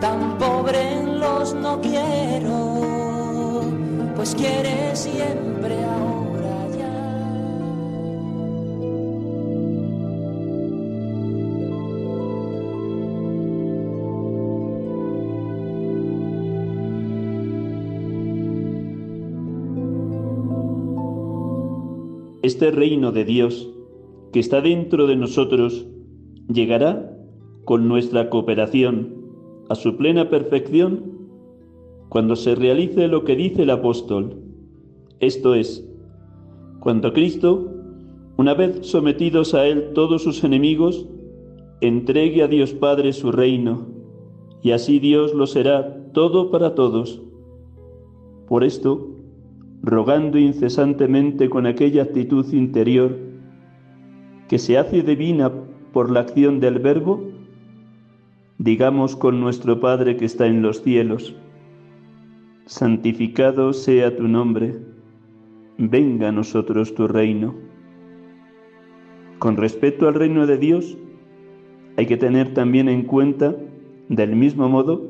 tan pobre los no quiero, pues quiere siempre ahora ya. Este reino de Dios que está dentro de nosotros llegará con nuestra cooperación a su plena perfección cuando se realice lo que dice el apóstol, esto es, cuando Cristo, una vez sometidos a Él todos sus enemigos, entregue a Dios Padre su reino, y así Dios lo será todo para todos. Por esto, rogando incesantemente con aquella actitud interior que se hace divina por la acción del Verbo, digamos con nuestro Padre que está en los cielos, santificado sea tu nombre, venga a nosotros tu reino. Con respecto al reino de Dios, hay que tener también en cuenta, del mismo modo,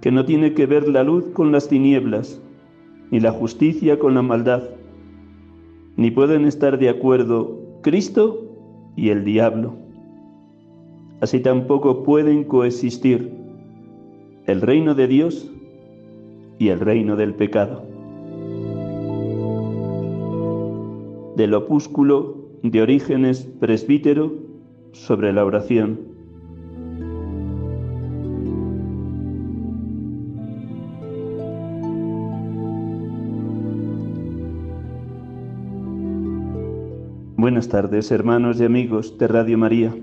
que no tiene que ver la luz con las tinieblas, ni la justicia con la maldad, ni pueden estar de acuerdo Cristo y el diablo. Así tampoco pueden coexistir el reino de Dios y el reino del pecado. Del opúsculo de Orígenes presbítero sobre la oración. Buenas tardes, hermanos y amigos de Radio María.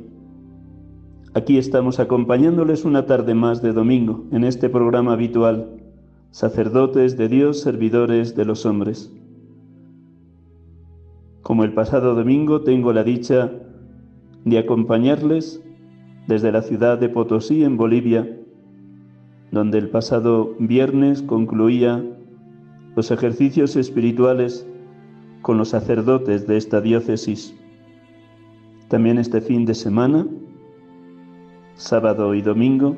Aquí estamos acompañándoles una tarde más de domingo en este programa habitual, sacerdotes de Dios, servidores de los hombres. Como el pasado domingo tengo la dicha de acompañarles desde la ciudad de Potosí, en Bolivia, donde el pasado viernes concluía los ejercicios espirituales con los sacerdotes de esta diócesis. También este fin de semana, sábado y domingo,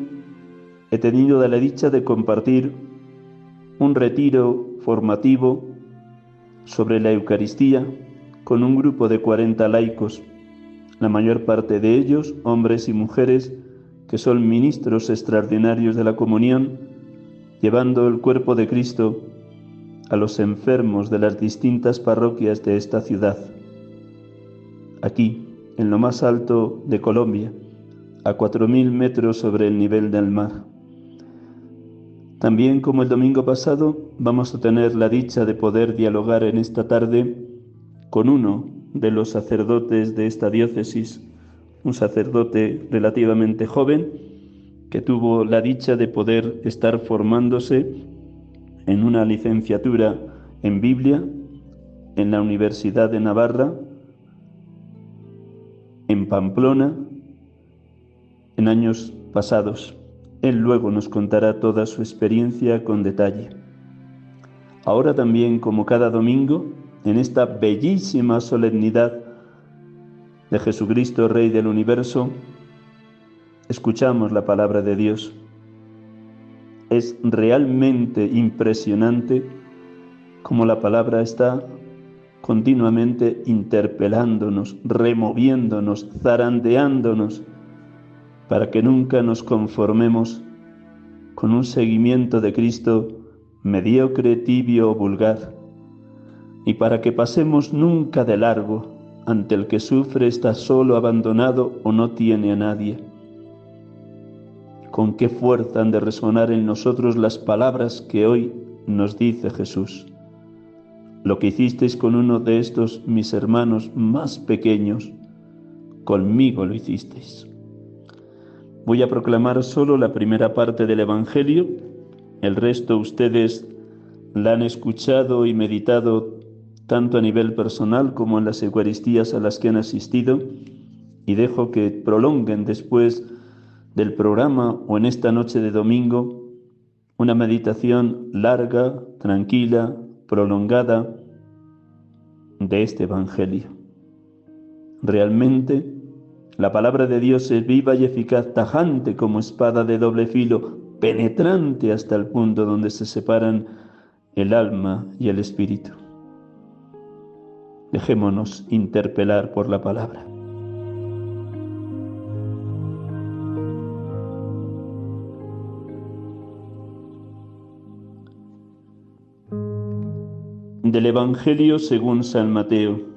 he tenido la dicha de compartir un retiro formativo sobre la Eucaristía con un grupo de 40 laicos, la mayor parte de ellos hombres y mujeres que son ministros extraordinarios de la comunión, llevando el cuerpo de Cristo a los enfermos de las distintas parroquias de esta ciudad. Aquí, en lo más alto de Colombia, a cuatro mil metros sobre el nivel del mar. También como el domingo pasado, vamos a tener la dicha de poder dialogar en esta tarde con uno de los sacerdotes de esta diócesis, un sacerdote relativamente joven que tuvo la dicha de poder estar formándose en una licenciatura en Biblia en la Universidad de Navarra, en Pamplona, en años pasados. Él luego nos contará toda su experiencia con detalle. Ahora también, como cada domingo, en esta bellísima solemnidad de Jesucristo, Rey del universo, escuchamos la palabra de Dios es realmente impresionante como la palabra está continuamente interpelándonos, removiéndonos, zarandeándonos, para que nunca nos conformemos con un seguimiento de Cristo mediocre, tibio o vulgar, y para que pasemos nunca de largo ante el que sufre, está solo, abandonado o no tiene a nadie con qué fuerza han de resonar en nosotros las palabras que hoy nos dice Jesús. Lo que hicisteis con uno de estos mis hermanos más pequeños, conmigo lo hicisteis. Voy a proclamar solo la primera parte del Evangelio, el resto ustedes la han escuchado y meditado tanto a nivel personal como en las Eucaristías a las que han asistido, y dejo que prolonguen después del programa o en esta noche de domingo una meditación larga, tranquila, prolongada de este Evangelio. Realmente la palabra de Dios es viva y eficaz, tajante como espada de doble filo, penetrante hasta el punto donde se separan el alma y el espíritu. Dejémonos interpelar por la palabra. Del Evangelio según San Mateo.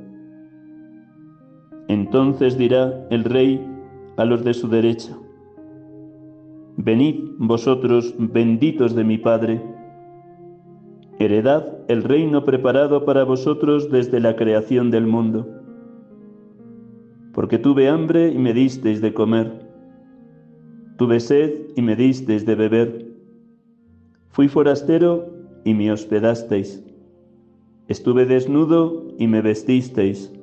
Entonces dirá el rey a los de su derecha, Venid vosotros benditos de mi Padre, heredad el reino preparado para vosotros desde la creación del mundo. Porque tuve hambre y me disteis de comer, tuve sed y me disteis de beber, fui forastero y me hospedasteis, estuve desnudo y me vestisteis,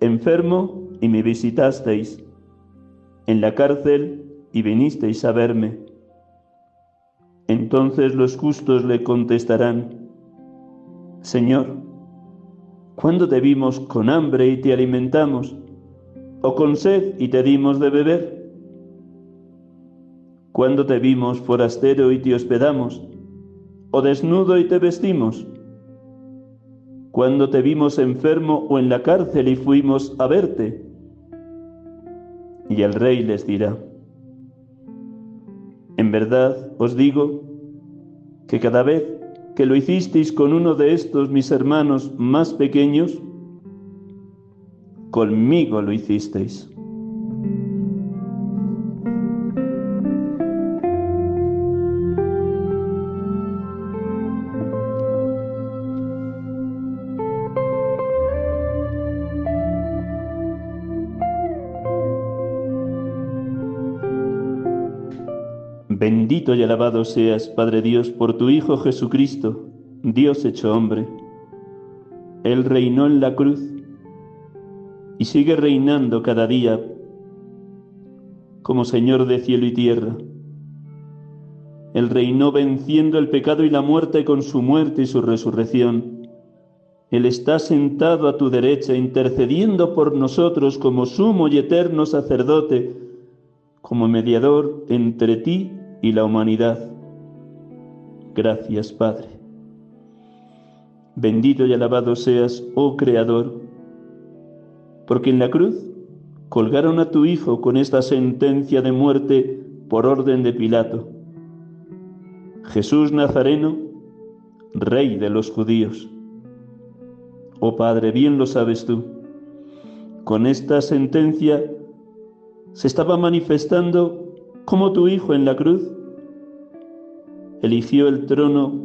enfermo y me visitasteis, en la cárcel y vinisteis a verme. Entonces los justos le contestarán, Señor, ¿cuándo te vimos con hambre y te alimentamos? ¿O con sed y te dimos de beber? ¿Cuándo te vimos forastero y te hospedamos? ¿O desnudo y te vestimos? ¿Cuándo te vimos enfermo o en la cárcel y fuimos a verte? Y el rey les dirá, en verdad os digo que cada vez que lo hicisteis con uno de estos mis hermanos más pequeños, conmigo lo hicisteis. Bendito y alabado seas, Padre Dios, por tu Hijo Jesucristo, Dios hecho hombre. Él reinó en la cruz y sigue reinando cada día como Señor de cielo y tierra. Él reinó venciendo el pecado y la muerte con su muerte y su resurrección. Él está sentado a tu derecha, intercediendo por nosotros como sumo y eterno sacerdote, como mediador entre ti y la humanidad. Gracias, Padre. Bendito y alabado seas, oh Creador, porque en la cruz colgaron a tu Hijo con esta sentencia de muerte por orden de Pilato. Jesús Nazareno, Rey de los judíos. Oh Padre, bien lo sabes tú, con esta sentencia se estaba manifestando como tu Hijo en la cruz eligió el trono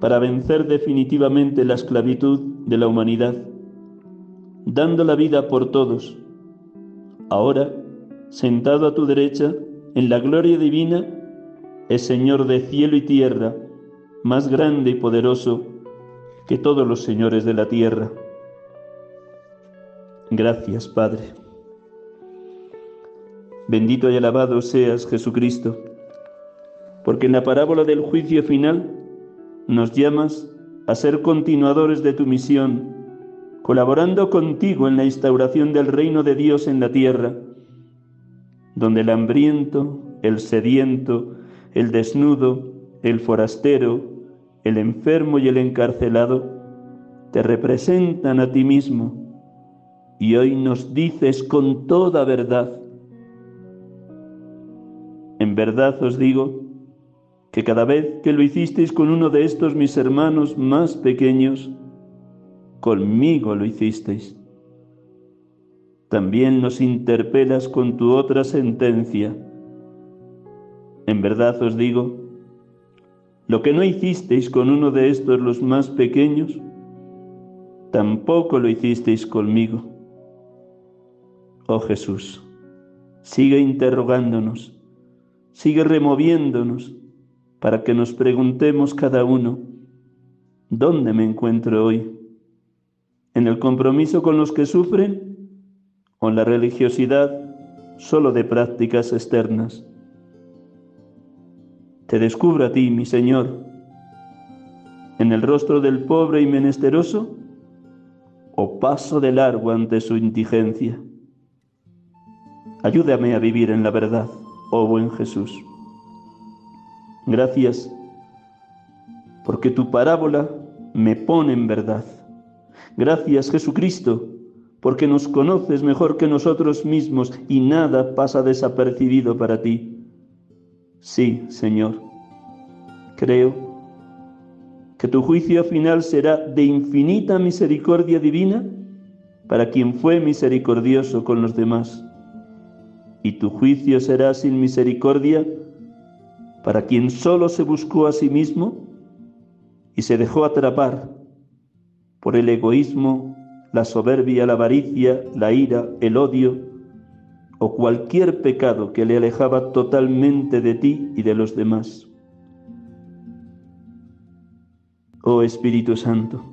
para vencer definitivamente la esclavitud de la humanidad, dando la vida por todos. Ahora, sentado a tu derecha, en la gloria divina, es Señor de cielo y tierra, más grande y poderoso que todos los señores de la tierra. Gracias, Padre. Bendito y alabado seas, Jesucristo, porque en la parábola del juicio final nos llamas a ser continuadores de tu misión, colaborando contigo en la instauración del reino de Dios en la tierra, donde el hambriento, el sediento, el desnudo, el forastero, el enfermo y el encarcelado te representan a ti mismo. Y hoy nos dices con toda verdad, En verdad os digo que cada vez que lo hicisteis con uno de estos mis hermanos más pequeños, conmigo lo hicisteis. También nos interpelas con tu otra sentencia. En verdad os digo, lo que no hicisteis con uno de estos los más pequeños, tampoco lo hicisteis conmigo. Oh Jesús, sigue interrogándonos, sigue removiéndonos para que nos preguntemos cada uno, ¿dónde me encuentro hoy? ¿En el compromiso con los que sufren o en la religiosidad solo de prácticas externas? Te descubro a ti, mi Señor, en el rostro del pobre y menesteroso o paso de largo ante su indigencia. Ayúdame a vivir en la verdad, oh buen Jesús. Gracias, porque tu parábola me pone en verdad. Gracias Jesucristo, porque nos conoces mejor que nosotros mismos y nada pasa desapercibido para ti. Sí, Señor, creo que tu juicio final será de infinita misericordia divina para quien fue misericordioso con los demás. Y tu juicio será sin misericordia para quien solo se buscó a sí mismo y se dejó atrapar por el egoísmo, la soberbia, la avaricia, la ira, el odio o cualquier pecado que le alejaba totalmente de ti y de los demás. Oh Espíritu Santo,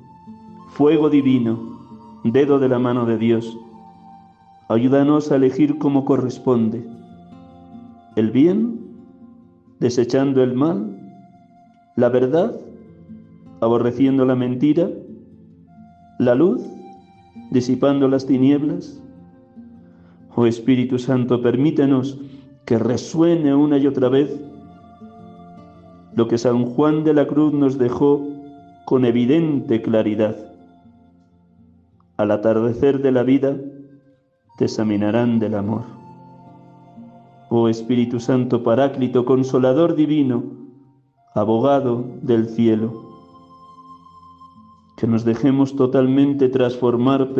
fuego divino, dedo de la mano de Dios, ayúdanos a elegir como corresponde el bien desechando el mal, la verdad, aborreciendo la mentira, la luz, disipando las tinieblas. Oh Espíritu Santo, permítenos que resuene una y otra vez lo que San Juan de la Cruz nos dejó con evidente claridad. Al atardecer de la vida examinarán del amor. Oh Espíritu Santo Paráclito, Consolador Divino, Abogado del cielo, que nos dejemos totalmente transformar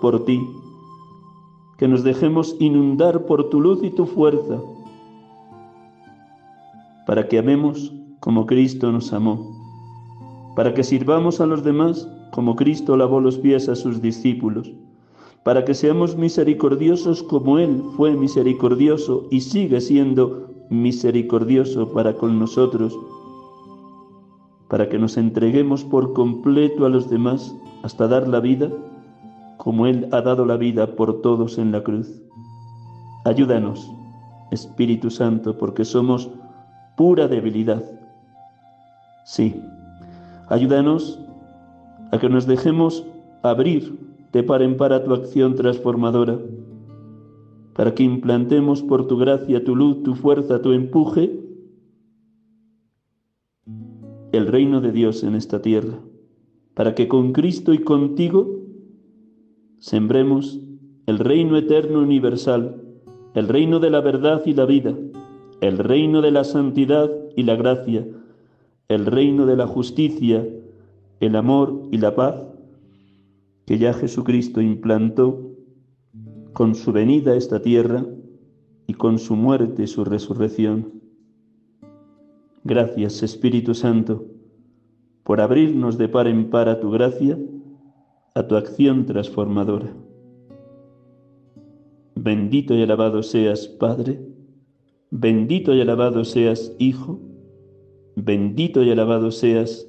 por ti, que nos dejemos inundar por tu luz y tu fuerza, para que amemos como Cristo nos amó, para que sirvamos a los demás como Cristo lavó los pies a sus discípulos para que seamos misericordiosos como Él fue misericordioso y sigue siendo misericordioso para con nosotros, para que nos entreguemos por completo a los demás hasta dar la vida como Él ha dado la vida por todos en la cruz. Ayúdanos, Espíritu Santo, porque somos pura debilidad. Sí, ayúdanos a que nos dejemos abrir te paren para tu acción transformadora, para que implantemos por tu gracia, tu luz, tu fuerza, tu empuje, el reino de Dios en esta tierra, para que con Cristo y contigo sembremos el reino eterno universal, el reino de la verdad y la vida, el reino de la santidad y la gracia, el reino de la justicia, el amor y la paz, que ya Jesucristo implantó con su venida a esta tierra y con su muerte y su resurrección. Gracias, Espíritu Santo, por abrirnos de par en par a tu gracia, a tu acción transformadora. Bendito y alabado seas, Padre, bendito y alabado seas, Hijo, bendito y alabado seas,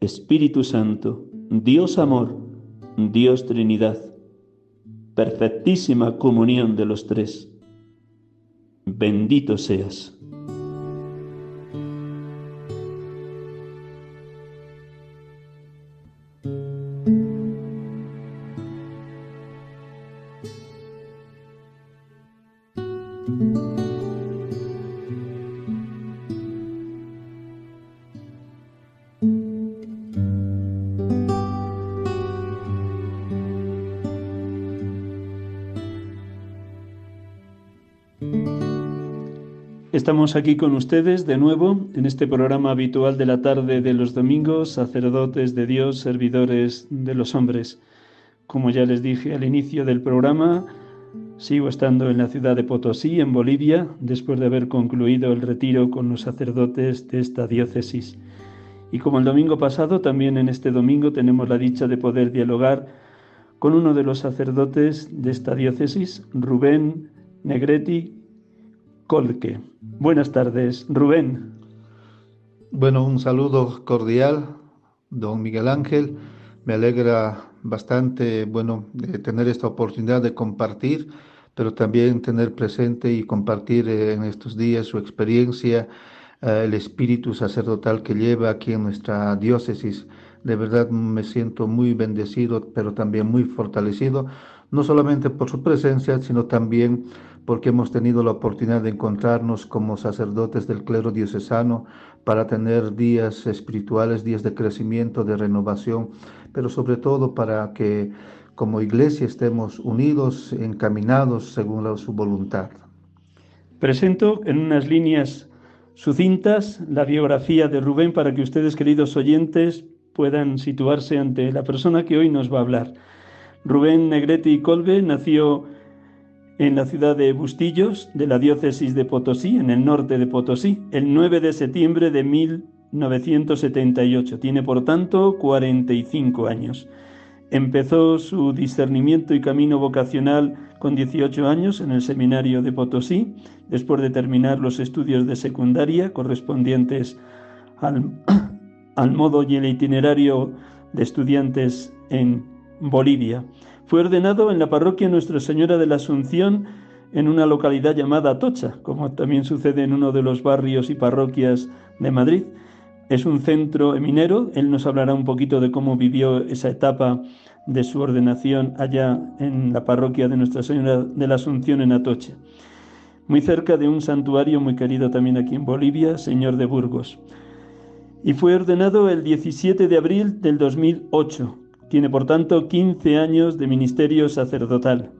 Espíritu Santo, Dios amor, Dios Trinidad, perfectísima comunión de los tres. Bendito seas. Estamos aquí con ustedes de nuevo en este programa habitual de la tarde de los domingos, sacerdotes de Dios, servidores de los hombres. Como ya les dije al inicio del programa, sigo estando en la ciudad de Potosí, en Bolivia, después de haber concluido el retiro con los sacerdotes de esta diócesis. Y como el domingo pasado, también en este domingo tenemos la dicha de poder dialogar con uno de los sacerdotes de esta diócesis, Rubén Negretti Colque. Buenas tardes, Rubén. Bueno, un saludo cordial, don Miguel Ángel. Me alegra bastante, bueno, tener esta oportunidad de compartir, pero también tener presente y compartir eh, en estos días su experiencia, eh, el espíritu sacerdotal que lleva aquí en nuestra diócesis. De verdad me siento muy bendecido, pero también muy fortalecido, no solamente por su presencia, sino también porque hemos tenido la oportunidad de encontrarnos como sacerdotes del clero diocesano para tener días espirituales, días de crecimiento, de renovación, pero sobre todo para que como iglesia estemos unidos, encaminados según su voluntad. Presento en unas líneas sucintas la biografía de Rubén para que ustedes, queridos oyentes, puedan situarse ante la persona que hoy nos va a hablar. Rubén Negretti Colbe nació en la ciudad de Bustillos, de la diócesis de Potosí, en el norte de Potosí, el 9 de septiembre de 1978. Tiene, por tanto, 45 años. Empezó su discernimiento y camino vocacional con 18 años en el seminario de Potosí, después de terminar los estudios de secundaria correspondientes al, al modo y el itinerario de estudiantes en Bolivia. Fue ordenado en la parroquia Nuestra Señora de la Asunción en una localidad llamada Atocha, como también sucede en uno de los barrios y parroquias de Madrid. Es un centro minero, él nos hablará un poquito de cómo vivió esa etapa de su ordenación allá en la parroquia de Nuestra Señora de la Asunción en Atocha, muy cerca de un santuario muy querido también aquí en Bolivia, Señor de Burgos. Y fue ordenado el 17 de abril del 2008 tiene, por tanto, 15 años de ministerio sacerdotal.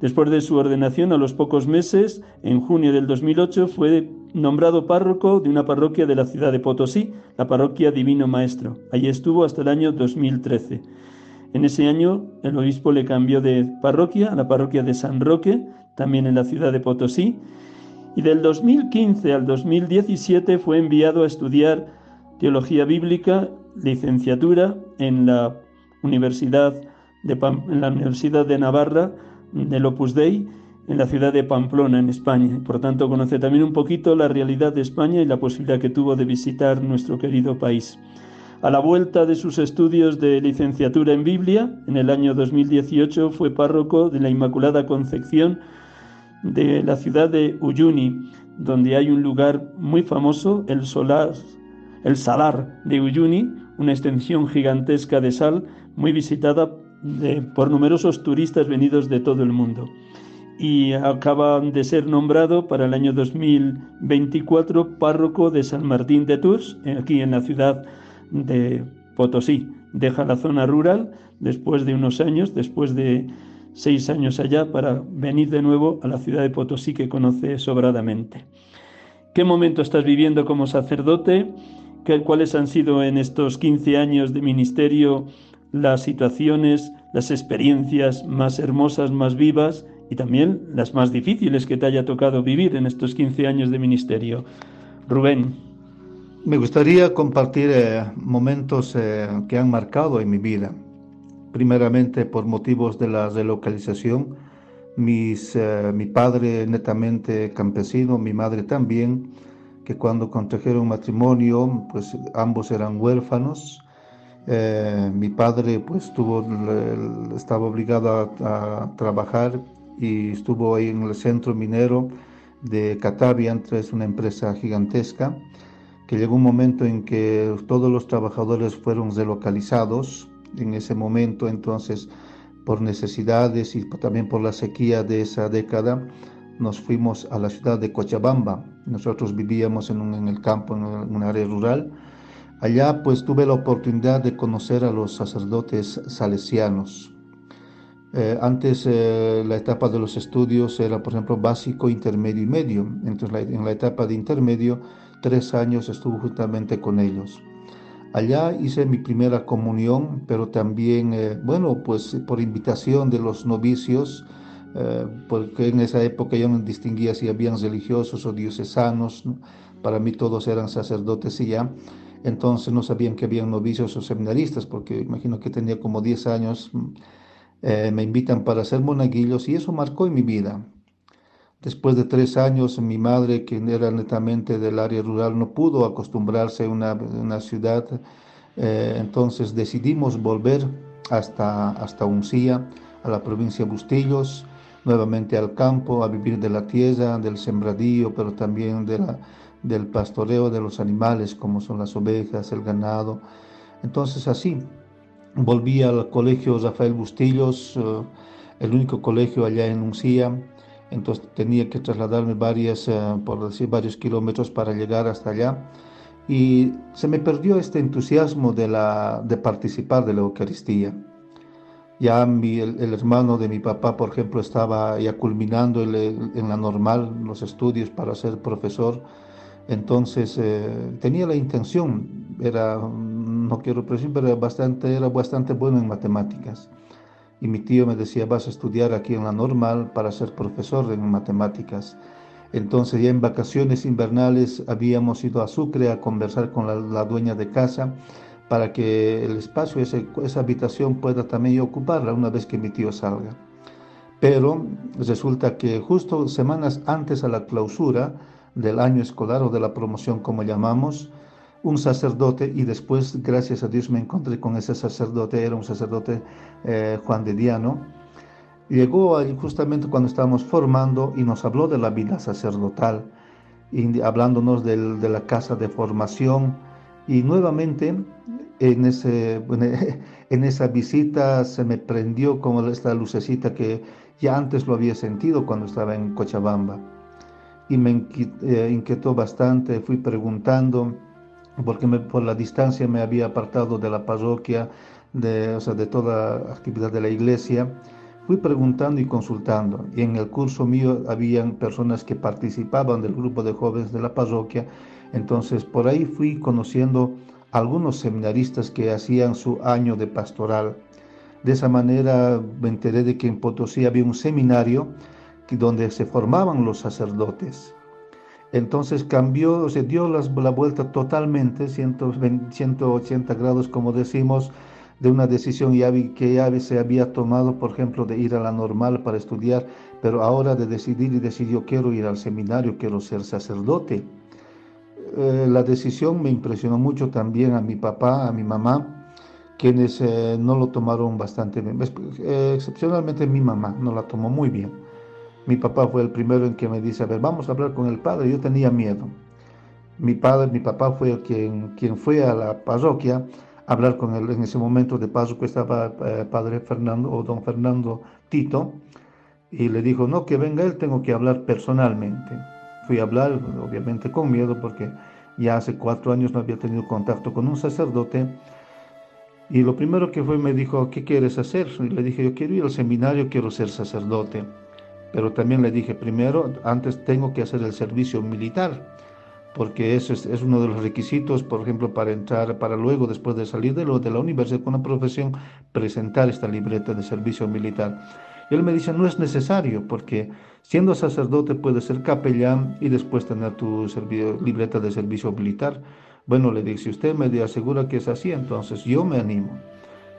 Después de su ordenación, a los pocos meses, en junio del 2008, fue nombrado párroco de una parroquia de la ciudad de Potosí, la parroquia Divino Maestro. Allí estuvo hasta el año 2013. En ese año, el obispo le cambió de parroquia a la parroquia de San Roque, también en la ciudad de Potosí, y del 2015 al 2017 fue enviado a estudiar teología bíblica, licenciatura en la Universidad de en la Universidad de Navarra del Opus Dei en la ciudad de Pamplona, en España. Por tanto, conoce también un poquito la realidad de España y la posibilidad que tuvo de visitar nuestro querido país. A la vuelta de sus estudios de licenciatura en Biblia, en el año 2018 fue párroco de la Inmaculada Concepción de la ciudad de Uyuni, donde hay un lugar muy famoso, el, solar, el Salar de Uyuni, una extensión gigantesca de sal muy visitada por numerosos turistas venidos de todo el mundo. Y acaba de ser nombrado para el año 2024 párroco de San Martín de Tours, aquí en la ciudad de Potosí. Deja la zona rural después de unos años, después de seis años allá, para venir de nuevo a la ciudad de Potosí que conoce sobradamente. ¿Qué momento estás viviendo como sacerdote? ¿Cuáles han sido en estos 15 años de ministerio las situaciones, las experiencias más hermosas, más vivas y también las más difíciles que te haya tocado vivir en estos 15 años de ministerio. Rubén. Me gustaría compartir eh, momentos eh, que han marcado en mi vida. Primeramente por motivos de la relocalización. Eh, mi padre netamente campesino, mi madre también, que cuando contrajeron matrimonio, pues ambos eran huérfanos eh, mi padre pues tuvo, estaba obligado a, trabajar y estuvo ahí en el centro minero de Catavia, es una empresa gigantesca, que llegó un momento en que todos los trabajadores fueron relocalizados. En ese momento, entonces, por necesidades y también por la sequía de esa década, nos fuimos a la ciudad de Cochabamba. Nosotros vivíamos en el campo, en un área rural, Allá pues tuve la oportunidad de conocer a los sacerdotes salesianos Eh, antes eh, la etapa de los estudios era, por ejemplo, básico, intermedio y medio. Entonces en la etapa de intermedio, tres años estuve justamente con ellos. Allá hice mi primera comunión, pero también, eh, bueno, pues por invitación de los novicios, porque en esa época yo no distinguía si habían religiosos o diocesanos, para mí todos eran sacerdotes y ya. Entonces no sabían que habían novicios o seminaristas, porque imagino que tenía como 10 años eh, me invitan para ser monaguillos y eso marcó en mi vida. Después de tres años, mi madre, que era netamente del área rural, no pudo acostumbrarse a una, ciudad, eh, entonces decidimos volver hasta, hasta Uncía, a la provincia de Bustillos, nuevamente al campo, a vivir de la tierra, del sembradío, pero también de la, del pastoreo de los animales, como son las ovejas, el ganado. Entonces así, volví al colegio Rafael Bustillos, eh, el único colegio allá en Uncía, entonces tenía que trasladarme varias, eh, por decir, varios kilómetros para llegar hasta allá. Y se me perdió este entusiasmo de, la, de participar de la Eucaristía. Ya mi, el, hermano de mi papá, por ejemplo, estaba ya culminando en la normal los estudios para ser profesor. Entonces eh, tenía la intención, era no quiero presumir, pero bastante, era bastante bueno en matemáticas. Y mi tío me decía, vas a estudiar aquí en la normal para ser profesor en matemáticas. Entonces ya en vacaciones invernales habíamos ido a Sucre a conversar con la, dueña de casa para que el espacio, esa habitación pueda también ocuparla una vez que mi tío salga. Pero resulta que justo semanas antes a la clausura del año escolar o de la promoción como llamamos, un sacerdote y después, gracias a Dios, me encontré con ese sacerdote, era un sacerdote eh, Juan de Diano. Llegó justamente cuando estábamos formando y nos habló de la vida sacerdotal, y hablándonos de la casa de formación. Y nuevamente en, ese, en esa visita se me prendió como esta lucecita que ya antes lo había sentido cuando estaba en Cochabamba. Y me eh, inquietó bastante, fui preguntando porque por la distancia me había apartado de la parroquia, de, o sea, de toda actividad de la iglesia. Fui preguntando y consultando, y en el curso mío habían personas que participaban del grupo de jóvenes de la parroquia, entonces por ahí fui conociendo algunos seminaristas que hacían su año de pastoral. De esa manera me enteré de que en Potosí había un seminario donde se formaban los sacerdotes. Entonces cambió, se dio la vuelta totalmente, 180 grados, como decimos, de una decisión que ya se había tomado, por ejemplo, de ir a la normal para estudiar, pero ahora de decidir y decir quiero ir al seminario, quiero ser sacerdote. Eh, la decisión me impresionó mucho también a mi papá, a mi mamá, quienes eh, no lo tomaron bastante bien. Excepcionalmente mi mamá no la tomó muy bien mi papá fue el primero en que me dice, a ver, vamos a hablar con el padre. Yo tenía miedo. Mi padre, mi papá fue quien, quien fue a la parroquia a hablar con él. En ese momento de paso que estaba eh, padre Fernando o don Fernando Tito y le dijo, no, que venga él, tengo que hablar personalmente. Fui a hablar, obviamente con miedo, porque ya hace cuatro años no había tenido contacto con un sacerdote. Y lo primero que fue me dijo, ¿qué quieres hacer? Y le dije, yo quiero ir al seminario, quiero ser sacerdote pero también le dije, primero, antes tengo que hacer el servicio militar, porque eso es, uno de los requisitos, por ejemplo, para entrar, para luego, después de salir de, lo, de la universidad con una profesión, presentar esta libreta de servicio militar. Y él me dice, no es necesario, porque siendo sacerdote puedes ser capellán y después tener tu libreta de servicio militar. Bueno, le dije, si usted me asegura que es así, entonces yo me animo.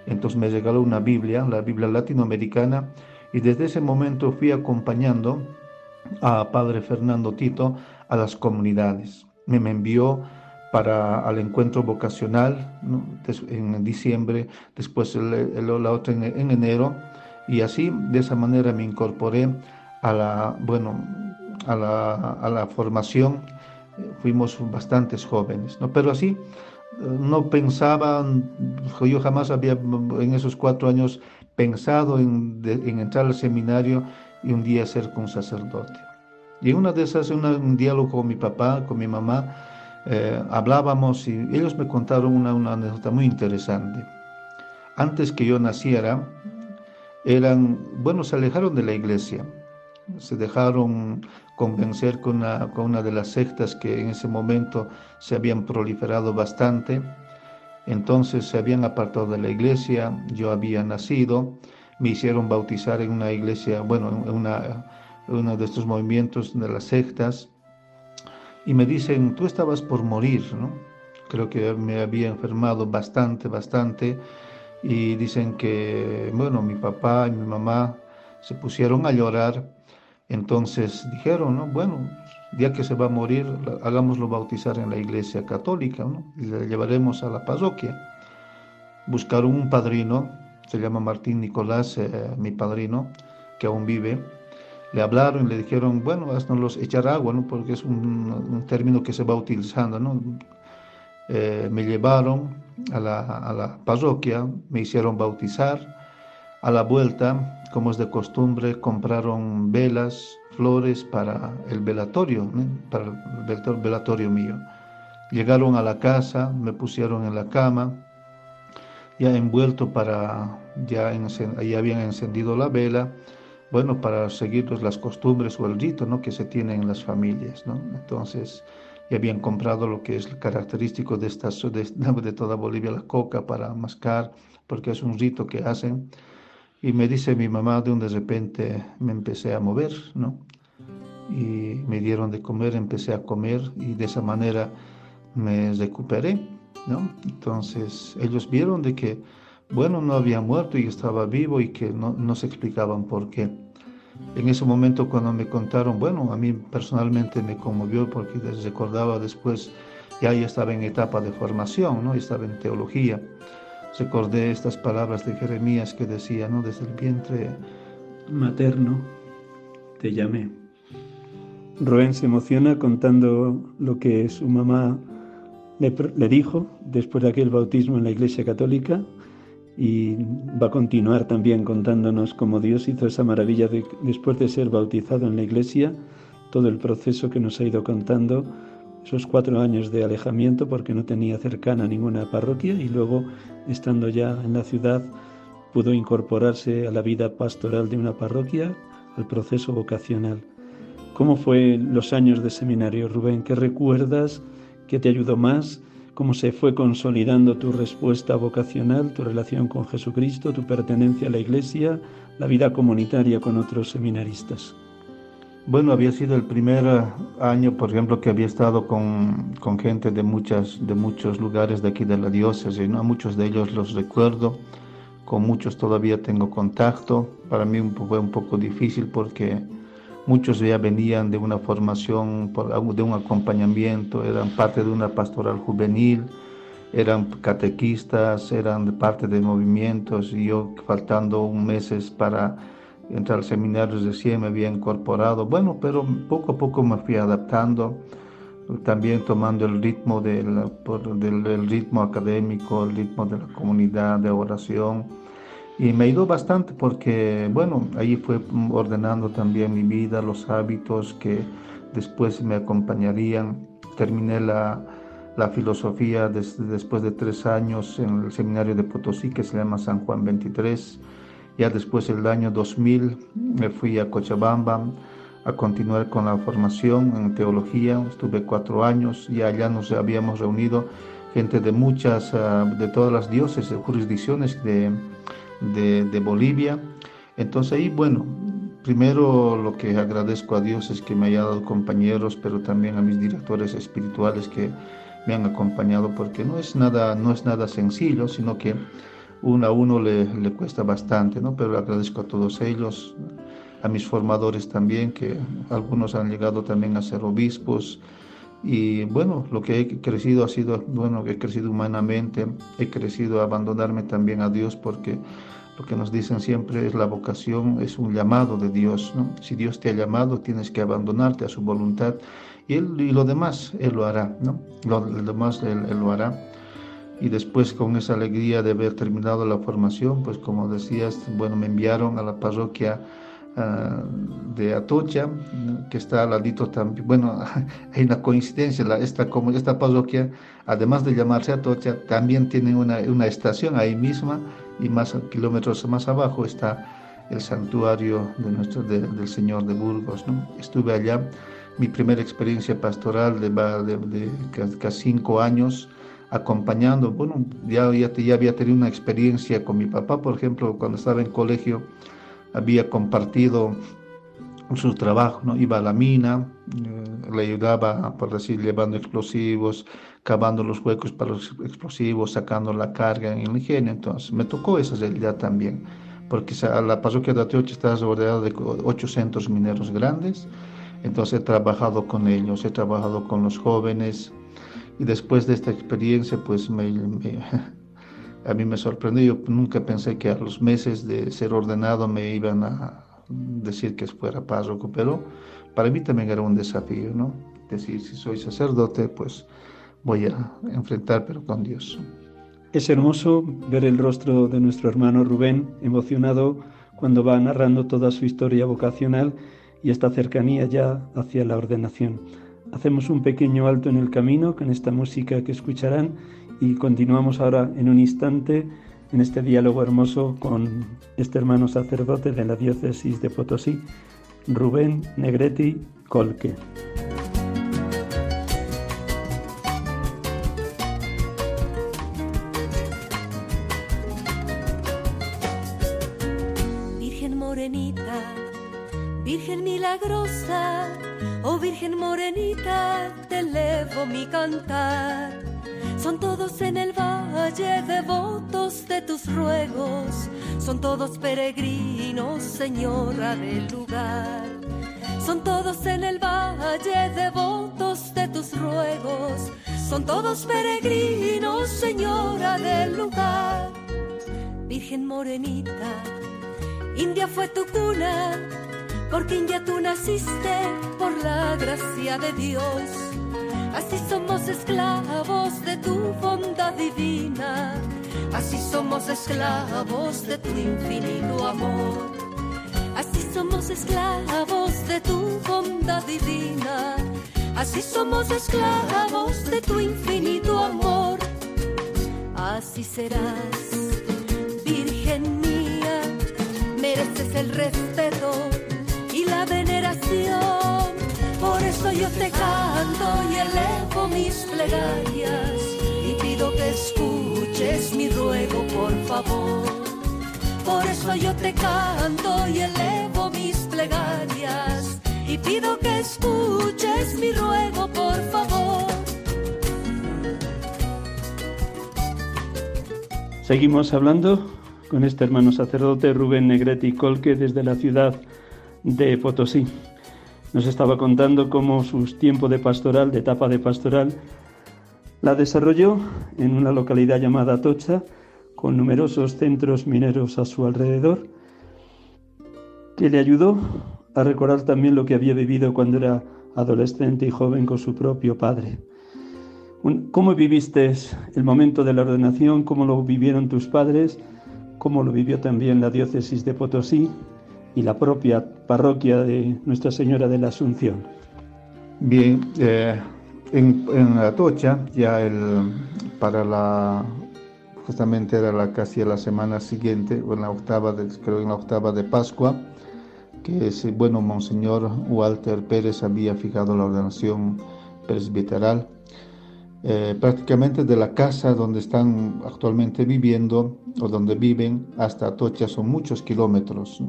Entonces me regaló una Biblia, la Biblia latinoamericana, y desde ese momento fui acompañando a Padre Fernando Tito a las comunidades. Me, envió para al encuentro vocacional en diciembre, después la otra en, enero, y así de esa manera me incorporé a la, bueno, a la, a la formación. Fuimos bastantes jóvenes, ¿no? pero así no pensaba, yo jamás había en esos cuatro años pensado en, entrar al seminario y un día ser un sacerdote. Y una de esas, un diálogo con mi papá, con mi mamá, eh, hablábamos y ellos me contaron una, anécdota muy interesante. Antes que yo naciera, eran, bueno, se alejaron de la iglesia, se dejaron convencer con una, con una de las sectas que en ese momento se habían proliferado bastante, entonces se habían apartado de la iglesia, yo había nacido, me hicieron bautizar en una iglesia, bueno, en una, uno de estos movimientos de las sectas, y me dicen, tú estabas por morir, ¿no? Creo que me había enfermado bastante, bastante, y dicen que, bueno, mi papá y mi mamá se pusieron a llorar, entonces dijeron, ¿no? Bueno, ya que se va a morir, hagámoslo bautizar en la iglesia católica, ¿no? Y le llevaremos a la parroquia. Buscaron un padrino, se llama Martín Nicolás, eh, mi padrino, que aún vive, le hablaron y le dijeron, bueno, haznos echar agua, ¿no? porque es un, término que se va utilizando. ¿no? Eh, me llevaron a la, a la, parroquia, me hicieron bautizar. A la vuelta, como es de costumbre, compraron velas, flores para el velatorio, para el velatorio mío. Llegaron a la casa, me pusieron en la cama, ya envuelto para, ya, ya habían encendido la vela bueno, para seguir pues, las costumbres o el rito ¿no? que se tiene en las familias. ¿no? Entonces, ya habían comprado lo que es característico de, esta, de, de toda Bolivia, la coca para mascar, porque es un rito que hacen. Y me dice mi mamá, de un de repente me empecé a mover, ¿no? Y me dieron de comer, empecé a comer y de esa manera me recuperé, ¿no? Entonces ellos vieron de que bueno, no había muerto y estaba vivo y que no, no se explicaban por qué. En ese momento cuando me contaron, bueno, a mí personalmente me conmovió porque recordaba después, ya ya estaba en etapa de formación, ¿no? estaba en teología. Recordé estas palabras de Jeremías que decía, ¿no? Desde el vientre materno te llamé. Rubén se emociona contando lo que su mamá le, dijo después de aquel bautismo en la Iglesia Católica y va a continuar también contándonos cómo Dios hizo esa maravilla de, después de ser bautizado en la iglesia, todo el proceso que nos ha ido contando, esos cuatro años de alejamiento porque no tenía cercana ninguna parroquia y luego estando ya en la ciudad pudo incorporarse a la vida pastoral de una parroquia, al proceso vocacional. ¿Cómo fue los años de seminario, Rubén? ¿Qué recuerdas? ¿Qué te ayudó más? cómo se fue consolidando tu respuesta vocacional, tu relación con Jesucristo, tu pertenencia a la Iglesia, la vida comunitaria con otros seminaristas. Bueno, había sido el primer año, por ejemplo, que había estado con, con gente de, muchas, de muchos lugares de aquí de la diócesis, ¿no? muchos de ellos los recuerdo, con muchos todavía tengo contacto. Para mí fue un poco difícil porque Muchos ya venían de una formación, de un acompañamiento, eran parte de una pastoral juvenil, eran catequistas, eran parte de movimientos y yo faltando un meses para entrar al seminario recién me había incorporado. Bueno, pero poco a poco me fui adaptando, también tomando el ritmo del, del ritmo académico, el ritmo de la comunidad de oración y me ayudó bastante porque, bueno, ahí fue ordenando también mi vida, los hábitos que después me acompañarían. Terminé la, la filosofía después de tres años en el seminario de Potosí, que se llama San Juan 23. Ya después del año 2000 me fui a Cochabamba a continuar con la formación en teología. Estuve cuatro años y allá nos habíamos reunido gente de muchas, ah, de todas las dioses, jurisdicciones de de, Bolivia. Entonces ahí, bueno, primero lo que agradezco a Dios es que me haya dado compañeros, pero también a mis directores espirituales que me han acompañado, porque no es nada, no es nada sencillo, sino que uno a uno le, cuesta bastante, ¿no? Pero agradezco a todos ellos, a mis formadores también, que algunos han llegado también a ser obispos, y bueno, lo que he crecido ha sido, bueno, he crecido humanamente, he crecido a abandonarme también a Dios porque lo que nos dicen siempre es la vocación, es un llamado de Dios. ¿no? Si Dios te ha llamado, tienes que abandonarte a su voluntad y, él, y lo demás Él lo hará. ¿no? Lo, demás él, lo hará. Y después con esa alegría de haber terminado la formación, pues como decías, bueno, me enviaron a la parroquia Ah, de Atocha, que está al ladito también. Bueno, hay una coincidencia, la, esta, como esta parroquia, además de llamarse Atocha, también tiene una, una estación ahí misma y más kilómetros más abajo está el santuario de nuestro, del Señor de Burgos. ¿no? Estuve allá, mi primera experiencia pastoral de, de, casi cinco años, acompañando, bueno, ya, ya, ya había tenido una experiencia con mi papá, por ejemplo, cuando estaba en colegio, había compartido su trabajo, ¿no? Iba a la mina, eh, le ayudaba, por decir, llevando explosivos, cavando los huecos para los explosivos, sacando la carga en el ingenio. Entonces, me tocó esa realidad también, porque la parroquia de Atioche está rodeada de ocho centros mineros grandes, entonces he trabajado con ellos, he trabajado con los jóvenes, y después de esta experiencia, pues me, a mí me sorprendió, yo nunca pensé que a los meses de ser ordenado me iban a decir que fuera párroco, pero para mí también era un desafío, ¿no? Decir, si soy sacerdote, pues voy a enfrentar, pero con Dios. Es hermoso ver el rostro de nuestro hermano Rubén emocionado cuando va narrando toda su historia vocacional y esta cercanía ya hacia la ordenación. Hacemos un pequeño alto en el camino con esta música que escucharán y continuamos ahora en un instante en este diálogo hermoso con este hermano sacerdote de la diócesis de Potosí, Rubén Negretti Colque. Mi cantar son todos en el valle devotos de tus ruegos, son todos peregrinos, señora del lugar. Son todos en el valle devotos de tus ruegos, son todos peregrinos, señora del lugar. Virgen morenita, India fue tu cuna, porque India tú naciste por la gracia de Dios Así somos esclavos de tu bondad divina. Así somos esclavos de tu infinito amor. Así somos esclavos de tu bondad divina. Así somos esclavos de tu infinito amor. Así serás, Virgen mía, mereces el respeto y la veneración por eso yo te canto y elevo mis plegarias y pido que escuches mi ruego, por favor. Por eso yo te canto y elevo mis plegarias y pido que escuches mi ruego, por favor. Seguimos hablando con este hermano sacerdote Rubén Negretti Colque desde la ciudad de Potosí. Nos estaba contando cómo su tiempo de pastoral, de etapa de pastoral, la desarrolló en una localidad llamada Tocha, con numerosos centros mineros a su alrededor, que le ayudó a recordar también lo que había vivido cuando era adolescente y joven con su propio padre. ¿Cómo viviste el momento de la ordenación? ¿Cómo lo vivieron tus padres? ¿Cómo lo vivió también la diócesis de Potosí? Y la propia parroquia de Nuestra Señora de la Asunción. Bien, eh, en, en, Atocha, ya el, para la, justamente era la, casi la semana siguiente, o en la octava de, creo en la octava de Pascua, que ese bueno Monseñor Walter Pérez había fijado la ordenación presbiteral. Eh, prácticamente de la casa donde están actualmente viviendo o donde viven hasta Atocha son muchos kilómetros.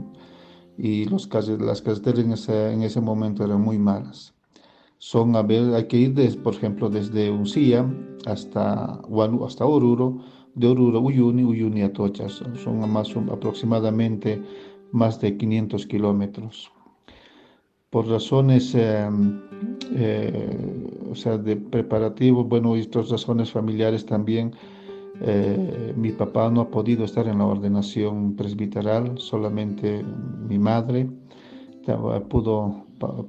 Y los, las carreteras en ese, en ese momento eran muy malas. Son, a ver, hay que ir, por ejemplo, desde Uncía hasta, hasta Oruro, de Oruro Uyuni, Uyuni a Tochas. Son, más, aproximadamente más de 500 kilómetros. Por razones eh, eh, o sea, de preparativo, bueno, y otras razones familiares también, eh, mi papá no ha podido estar en la ordenación presbiteral, solamente mi madre pudo,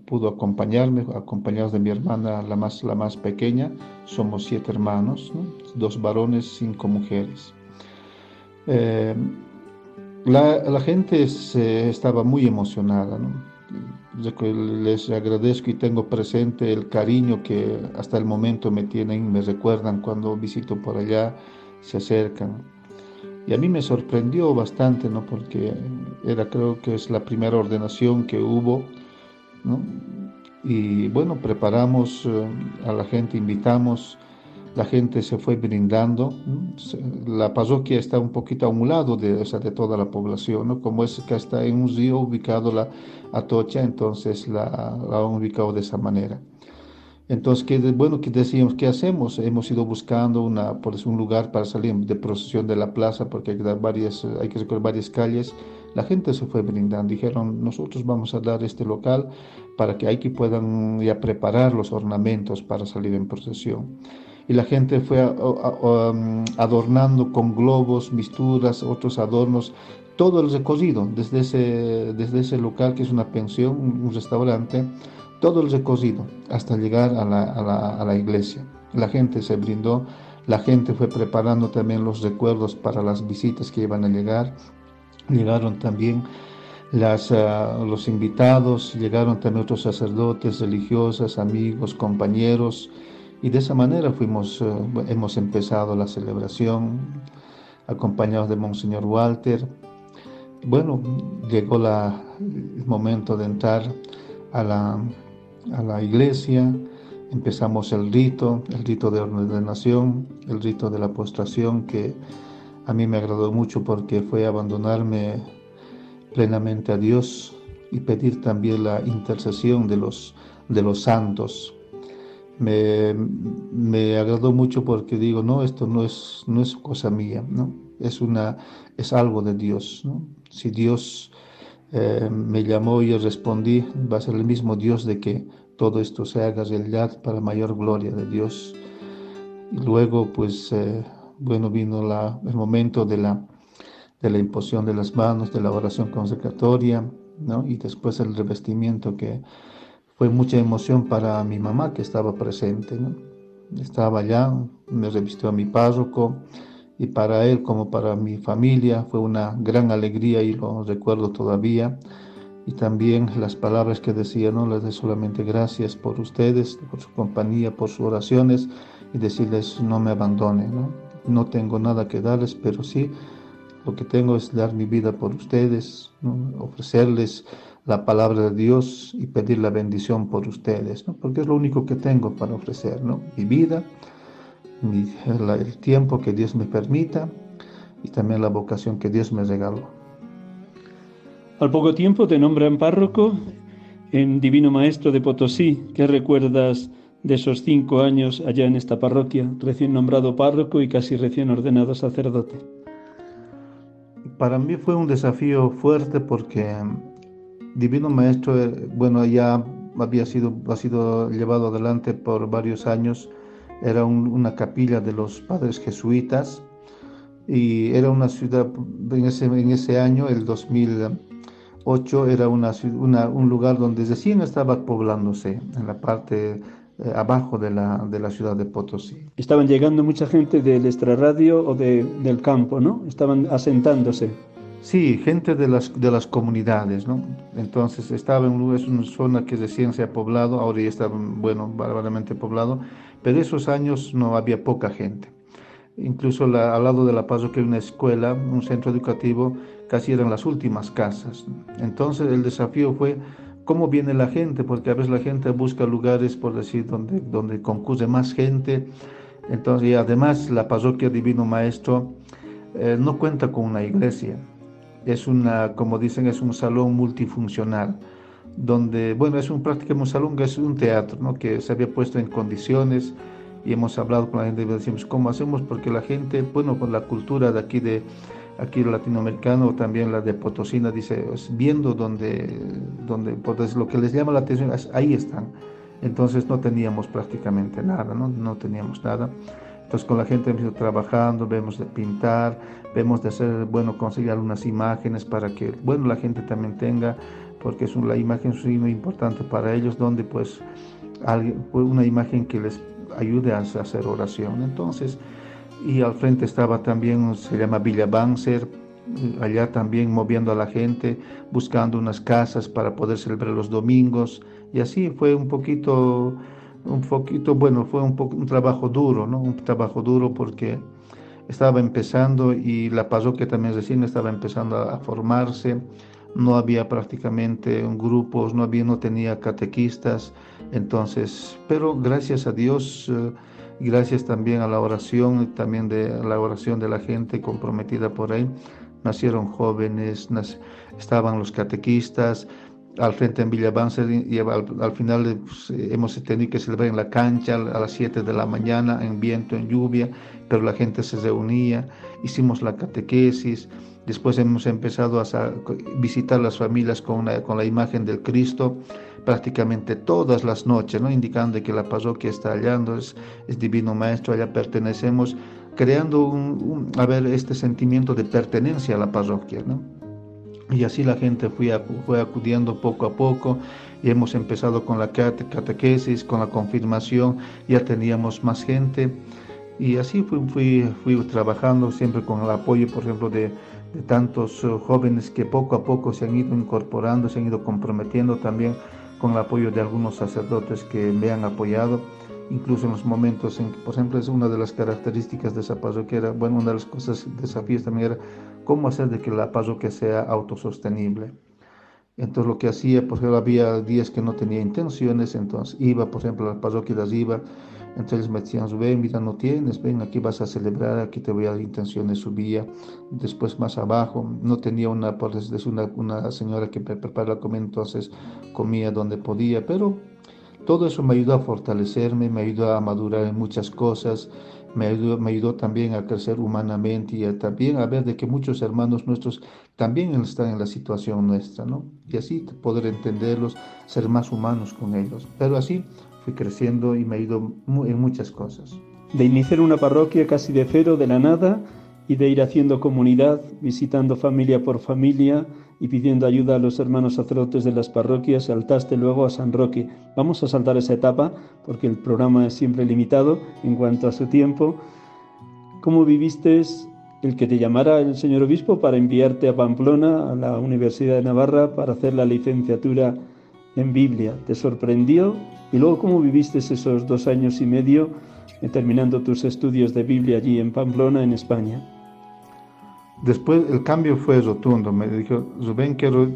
pudo acompañarme, acompañados de mi hermana, la más, la más pequeña. Somos siete hermanos, dos varones, cinco mujeres. Eh, la, gente estaba muy emocionada. Les agradezco y tengo presente el cariño que hasta el momento me tienen, me recuerdan cuando visito por allá se acercan. Y a mí me sorprendió bastante, ¿no? Porque era, creo que es la primera ordenación que hubo, ¿no? Y bueno, preparamos eh, a la gente, invitamos, la gente se fue brindando. La parroquia está un poquito a un lado de, de toda la población, ¿no? Como es que está en un río ubicado la Atocha, entonces la, la han ubicado de esa manera. Entonces, ¿qué, bueno, ¿qué decíamos? ¿Qué hacemos? Hemos ido buscando una, por un lugar para salir de procesión de la plaza, porque hay que, dar varias, hay que recorrer varias calles. La gente se fue brindando. Dijeron, nosotros vamos a dar este local para que aquí puedan ya preparar los ornamentos para salir en procesión. Y la gente fue um, adornando con globos, misturas, otros adornos, todo el recorrido desde ese, desde ese local que es una pensión, un restaurante todo el recorrido hasta llegar a la, a, la, iglesia. La gente se brindó, la gente fue preparando también los recuerdos para las visitas que iban a llegar. Llegaron también las, uh, los invitados, llegaron también otros sacerdotes, religiosas, amigos, compañeros, y de esa manera fuimos, uh, hemos empezado la celebración, acompañados de Monseñor Walter. Bueno, llegó la, el momento de entrar a la, a la iglesia, empezamos el rito, el rito de ordenación, el rito de la postración, que a mí me agradó mucho porque fue abandonarme plenamente a Dios y pedir también la intercesión de los, de los santos. Me, me, agradó mucho porque digo, no, esto no es, no es cosa mía, ¿no? Es, una, es algo de Dios. Si Dios eh, me llamó y yo respondí, va a ser el mismo Dios de que todo esto se haga realidad para mayor gloria de Dios. Y luego, pues, eh, bueno, vino la, el momento de la, de la imposición de las manos, de la oración consecratoria, ¿no? Y después el revestimiento que fue mucha emoción para mi mamá que estaba presente, ¿no? Estaba allá, me revistió a mi párroco, y para él como para mi familia fue una gran alegría y lo recuerdo todavía. Y también las palabras que decía, no les doy solamente gracias por ustedes, por su compañía, por sus oraciones y decirles no me abandone, ¿no? no tengo nada que darles, pero sí lo que tengo es dar mi vida por ustedes, ofrecerles la palabra de Dios y pedir la bendición por ustedes, ¿no? porque es lo único que tengo para ofrecer, ¿no? mi vida el tiempo que Dios me permita y también la vocación que Dios me regaló. Al poco tiempo te nombran párroco en Divino Maestro de Potosí. ¿Qué recuerdas de esos cinco años allá en esta parroquia, recién nombrado párroco y casi recién ordenado sacerdote? Para mí fue un desafío fuerte porque Divino Maestro, eh, bueno, ya había sido, ha sido llevado adelante por varios años era una capilla de los padres jesuitas y era una ciudad, en ese, en ese año, el 2008, era una, un lugar donde recién estaba poblándose, en la parte eh, abajo de la, de la ciudad de Potosí. Estaban llegando mucha gente del extrarradio o de, del campo, ¿no? Estaban asentándose. Sí, gente de las, de las comunidades, ¿no? Entonces estaba en una zona que recién se ha poblado, ahora ya está, bueno, bárbaramente poblado, pero esos años no había poca gente. Incluso al lado de la Paso que hay una escuela, un centro educativo, casi eran las últimas casas. Entonces el desafío fue cómo viene la gente, porque a veces la gente busca lugares, por decir, donde, donde concurre más gente. Entonces, y además la parroquia Divino Maestro eh, no cuenta con una iglesia es una, como dicen, es un salón multifuncional, donde, bueno, es un prácticamente un salón que es un teatro, ¿no? que se había puesto en condiciones y hemos hablado con la gente y decimos, ¿cómo hacemos? Porque la gente, bueno, con la cultura de aquí de aquí latinoamericano, también la de Potosina, dice, viendo donde, donde pues lo que les llama la atención, ahí están. Entonces no teníamos prácticamente nada, ¿no? No teníamos nada. Entonces con la gente hemos ido trabajando, vemos de pintar, vemos de hacer, bueno, conseguir algunas imágenes para que, bueno, la gente también tenga, porque es una, la imagen es muy importante para ellos, donde pues, pues, una imagen que les ayude a hacer oración. Entonces, y al frente estaba también, se llama Villa Banzer, allá también moviendo a la gente, buscando unas casas para poder celebrar los domingos, y así fue un poquito un poquito, bueno, fue un, poco, un trabajo duro, ¿no? Un trabajo duro porque estaba empezando y la parroquia también recién estaba empezando a, formarse, no había prácticamente grupos, no había, no tenía catequistas, entonces, pero gracias a Dios, eh, gracias también a la oración, también de la oración de la gente comprometida por ahí, nacieron jóvenes, estaban los catequistas, al frente en Villavance y al, final pues, hemos tenido que celebrar en la cancha a las 7 de la mañana, en viento, en lluvia, pero la gente se reunía, hicimos la catequesis, después hemos empezado a visitar las familias con, con la imagen del Cristo prácticamente todas las noches, ¿no? indicando que la parroquia está allá, es, es Divino Maestro, allá pertenecemos, creando un, a ver, este sentimiento de pertenencia a la parroquia. ¿no? Y así la gente fue, fue acudiendo poco a poco. Y hemos empezado con la catequesis, con la confirmación, ya teníamos más gente. Y así fui, fui, fui trabajando siempre con el apoyo, por ejemplo, de, de tantos eh, jóvenes que poco a poco se han ido incorporando, se han ido comprometiendo también con el apoyo de algunos sacerdotes que me han apoyado, incluso en los momentos en que, por ejemplo, es una de las características de esa parroquia, era, bueno, una de las cosas, desafíos también era cómo hacer de que la parroquia sea autosostenible. Entonces lo que hacía, ejemplo, había días que no tenía intenciones, entonces iba, por ejemplo, a las parroquias iba, entonces me decían, ven, mira, no tienes, ven, aquí vas a celebrar, aquí te voy a dar intenciones, subía, después más abajo, no tenía una, por decir, una, una señora que preparaba la comida, entonces comía donde podía, pero todo eso me ayudó a fortalecerme, me ayudó a madurar en muchas cosas, me ayudó, también a crecer humanamente y también a ver de que muchos hermanos nuestros también están en la situación nuestra, ¿no? Y así poder entenderlos, ser más humanos con ellos. Pero así fui creciendo y me ayudó en muchas cosas. De iniciar una parroquia casi de cero, de la nada, y de ir haciendo comunidad, visitando familia por familia, y pidiendo ayuda a los hermanos sacerdotes de las parroquias, saltaste luego a San Roque. Vamos a saltar esa etapa porque el programa es siempre limitado en cuanto a su tiempo. ¿Cómo viviste el que te llamara el señor obispo para enviarte a Pamplona, a la Universidad de Navarra, para hacer la licenciatura en Biblia? ¿Te sorprendió? Y luego, ¿cómo viviste esos dos años y medio eh, terminando tus estudios de Biblia allí en Pamplona, en España? Después el cambio fue rotundo. Me dijo, Rubén, quiero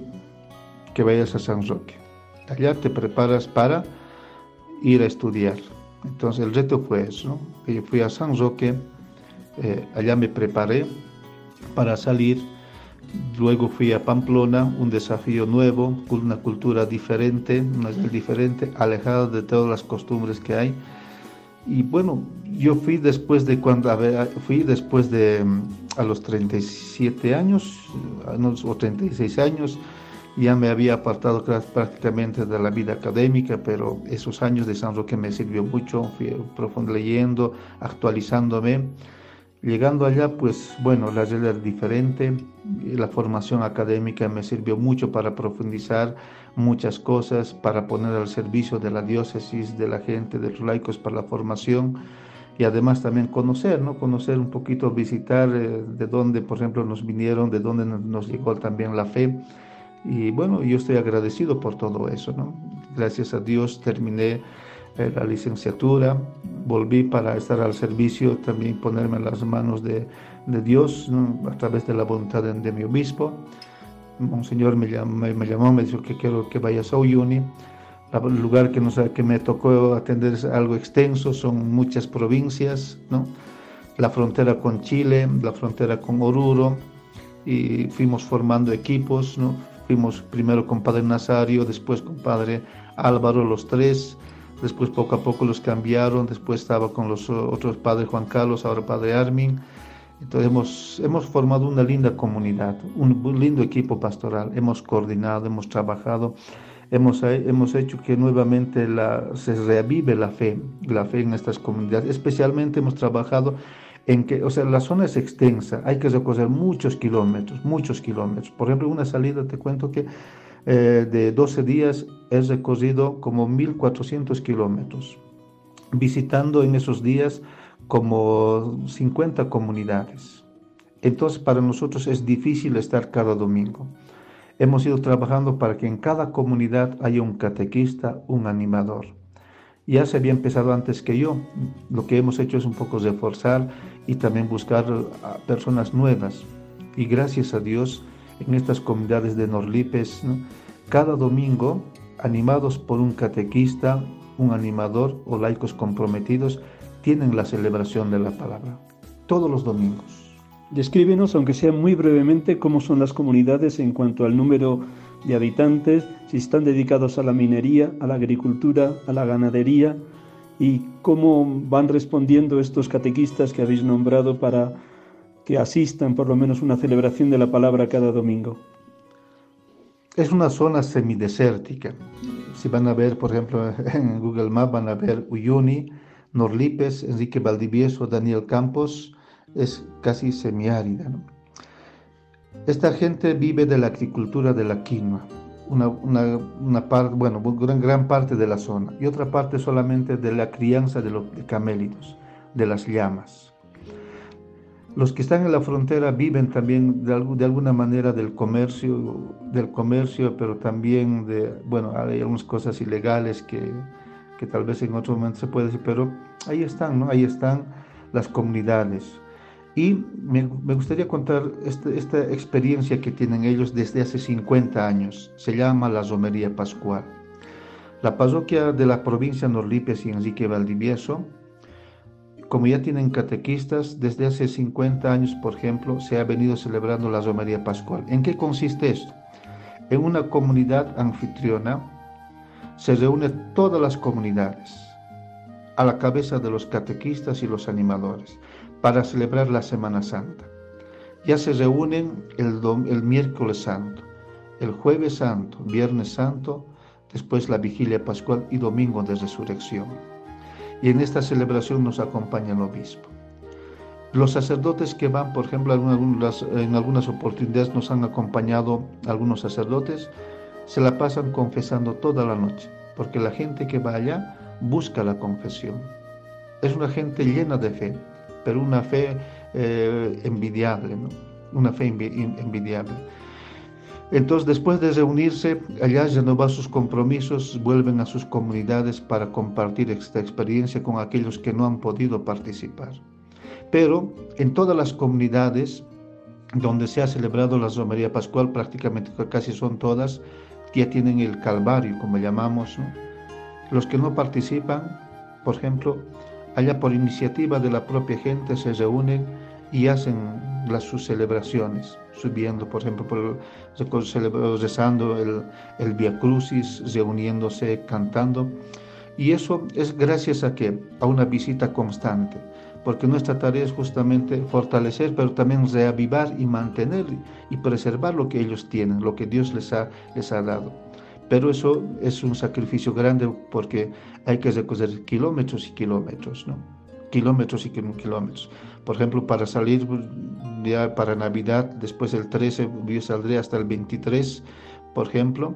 que vayas a San Roque. Allá te preparas para ir a estudiar. Entonces el reto fue eso. Yo fui a San Roque, eh, allá me preparé para salir. Luego fui a Pamplona, un desafío nuevo, una cultura diferente, una diferente, alejada de todas las costumbres que hay. Y bueno, yo fui después de cuando, fui después de a los 37 años o 36 años, ya me había apartado prácticamente de la vida académica, pero esos años de San Roque me sirvió mucho, fui profundo leyendo, actualizándome. Llegando allá, pues bueno, la realidad era diferente, la formación académica me sirvió mucho para profundizar muchas cosas, para poner al servicio de la diócesis, de la gente, de los laicos para la formación y además también conocer, ¿no? Conocer un poquito, visitar eh, de dónde, por ejemplo, nos vinieron, de dónde nos llegó también la fe. Y bueno, yo estoy agradecido por todo eso, ¿no? Gracias a Dios terminé eh, la licenciatura, volví para estar al servicio, también ponerme en las manos de, de Dios, a través de la voluntad de, mi obispo. Un señor me llamó, me, llamó, me dijo que quiero que vayas a Uyuni el lugar que, nos, que me tocó atender es algo extenso, son muchas provincias, ¿no? la frontera con Chile, la frontera con Oruro, y fuimos formando equipos, ¿no? fuimos primero con Padre Nazario, después con Padre Álvaro, los tres, después poco a poco los cambiaron, después estaba con los otros Padre Juan Carlos, ahora Padre Armin, entonces hemos, hemos formado una linda comunidad, un lindo equipo pastoral, hemos coordinado, hemos trabajado hemos, hemos hecho que nuevamente la, se reavive la fe, la fe en estas comunidades. Especialmente hemos trabajado en que, o sea, la zona es extensa, hay que recorrer muchos kilómetros, muchos kilómetros. Por ejemplo, una salida, te cuento que eh, de 12 días he recorrido como 1.400 kilómetros, visitando en esos días como 50 comunidades. Entonces, para nosotros es difícil estar cada domingo. Hemos ido trabajando para que en cada comunidad haya un catequista, un animador. Ya se había empezado antes que yo. Lo que hemos hecho es un poco reforzar y también buscar a personas nuevas. Y gracias a Dios, en estas comunidades de Norlipes, cada domingo, animados por un catequista, un animador o laicos comprometidos, tienen la celebración de la palabra. Todos los domingos. Descríbenos, aunque sea muy brevemente, cómo son las comunidades en cuanto al número de habitantes, si están dedicados a la minería, a la agricultura, a la ganadería y cómo van respondiendo estos catequistas que habéis nombrado para que asistan por lo menos una celebración de la palabra cada domingo. Es una zona semidesértica. Si van a ver, por ejemplo, en Google Maps van a ver Uyuni, Norlipes, Enrique Valdivieso, Daniel Campos, es casi semiárida. Esta gente vive de la agricultura de la quinoa, una, una, gran, gran parte de la zona, y otra parte solamente de la crianza de los camélidos, de las llamas. Los que están en la frontera viven también de, de, alguna manera del comercio, del comercio, pero también de, bueno, hay algunas cosas ilegales que, que tal vez en otro momento se puede decir, pero ahí están, ¿no? Ahí están las comunidades. Y me, gustaría contar este, esta, experiencia que tienen ellos desde hace 50 años. Se llama la Romería Pascual. La parroquia de la provincia Norlipes y Enrique Valdivieso, como ya tienen catequistas, desde hace 50 años, por ejemplo, se ha venido celebrando la Romería Pascual. ¿En qué consiste esto? En una comunidad anfitriona se reúnen todas las comunidades a la cabeza de los catequistas y los animadores para celebrar la Semana Santa. Ya se reúnen el, miércoles santo, el jueves santo, viernes santo, después la vigilia pascual y domingo de resurrección. Y en esta celebración nos acompaña el obispo. Los sacerdotes que van, por ejemplo, en algunas, en algunas oportunidades nos han acompañado algunos sacerdotes, se la pasan confesando toda la noche, porque la gente que va allá busca la confesión. Es una gente llena de fe, pero una fe eh, envidiable, ¿no? una fe envidiable. Entonces, después de reunirse, allá renovar sus compromisos, vuelven a sus comunidades para compartir esta experiencia con aquellos que no han podido participar. Pero en todas las comunidades donde se ha celebrado la Romería Pascual, prácticamente casi son todas, ya tienen el Calvario, como llamamos. Los que no participan, por ejemplo, Allá por iniciativa de la propia gente se reúnen y hacen las, sus celebraciones, subiendo, por ejemplo, por rezando el, el Via Crucis, reuniéndose, cantando. Y eso es gracias a que a una visita constante, porque nuestra tarea es justamente fortalecer, pero también reavivar y mantener y preservar lo que ellos tienen, lo que Dios les ha, les ha dado. Pero eso es un sacrificio grande porque hay que recorrer kilómetros y kilómetros, ¿no? Kilómetros y kilómetros. Por ejemplo, para salir ya para Navidad, después del 13, yo saldré hasta el 23, por ejemplo,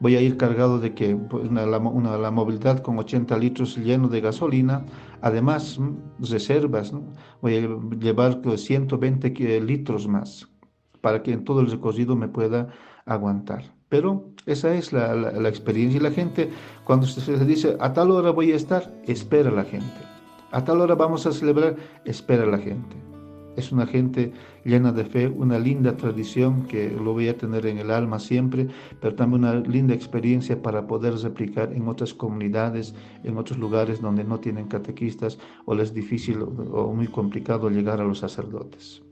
voy a ir cargado de que pues, una, la movilidad con 80 litros lleno de gasolina, además reservas, ¿no? voy a llevar 120 litros más para que en todo el recorrido me pueda aguantar. Pero esa es la, experiencia. Y la gente, cuando se dice, a tal hora voy a estar, espera la gente. A tal hora vamos a celebrar, espera la gente. Es una gente llena de fe, una linda tradición que lo voy a tener en el alma siempre, pero también una linda experiencia para poder replicar en otras comunidades, en otros lugares donde no tienen catequistas o les es difícil o muy complicado llegar a los sacerdotes.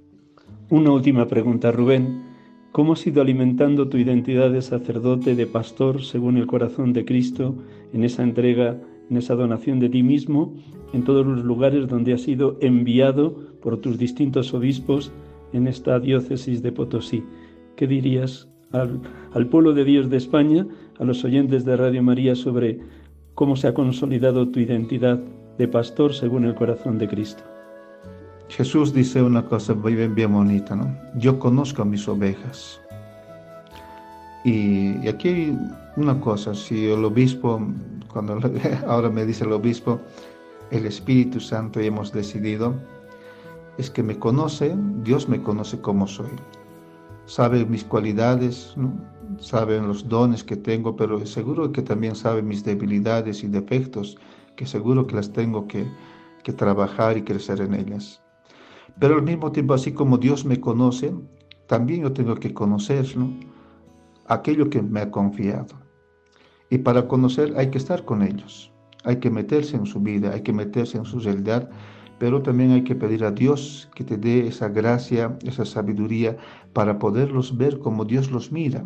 Una última pregunta, Rubén. ¿Cómo has ido alimentando tu identidad de sacerdote, de pastor, según el corazón de Cristo, en esa entrega, en esa donación de ti mismo, en todos los lugares donde has sido enviado por tus distintos obispos en esta diócesis de Potosí? ¿Qué dirías al, al pueblo de Dios de España, a los oyentes de Radio María, sobre cómo se ha consolidado tu identidad de pastor según el corazón de Cristo? Jesús dice una cosa bien, bien bonita, ¿no? Yo conozco a mis ovejas. Y, aquí hay una cosa, si el obispo, cuando ahora me dice el obispo, el Espíritu Santo y hemos decidido, es que me conoce, Dios me conoce como soy. Sabe mis cualidades, sabe los dones que tengo, pero seguro que también sabe mis debilidades y defectos que seguro que las tengo que, que trabajar y crecer en ellas. Pero al mismo tiempo, así como Dios me conoce, también yo tengo que conocer aquello que me ha confiado. Y para conocer hay que estar con ellos, hay que meterse en su vida, hay que meterse en su realidad, pero también hay que pedir a Dios que te dé esa gracia, esa sabiduría para poderlos ver como Dios los mira.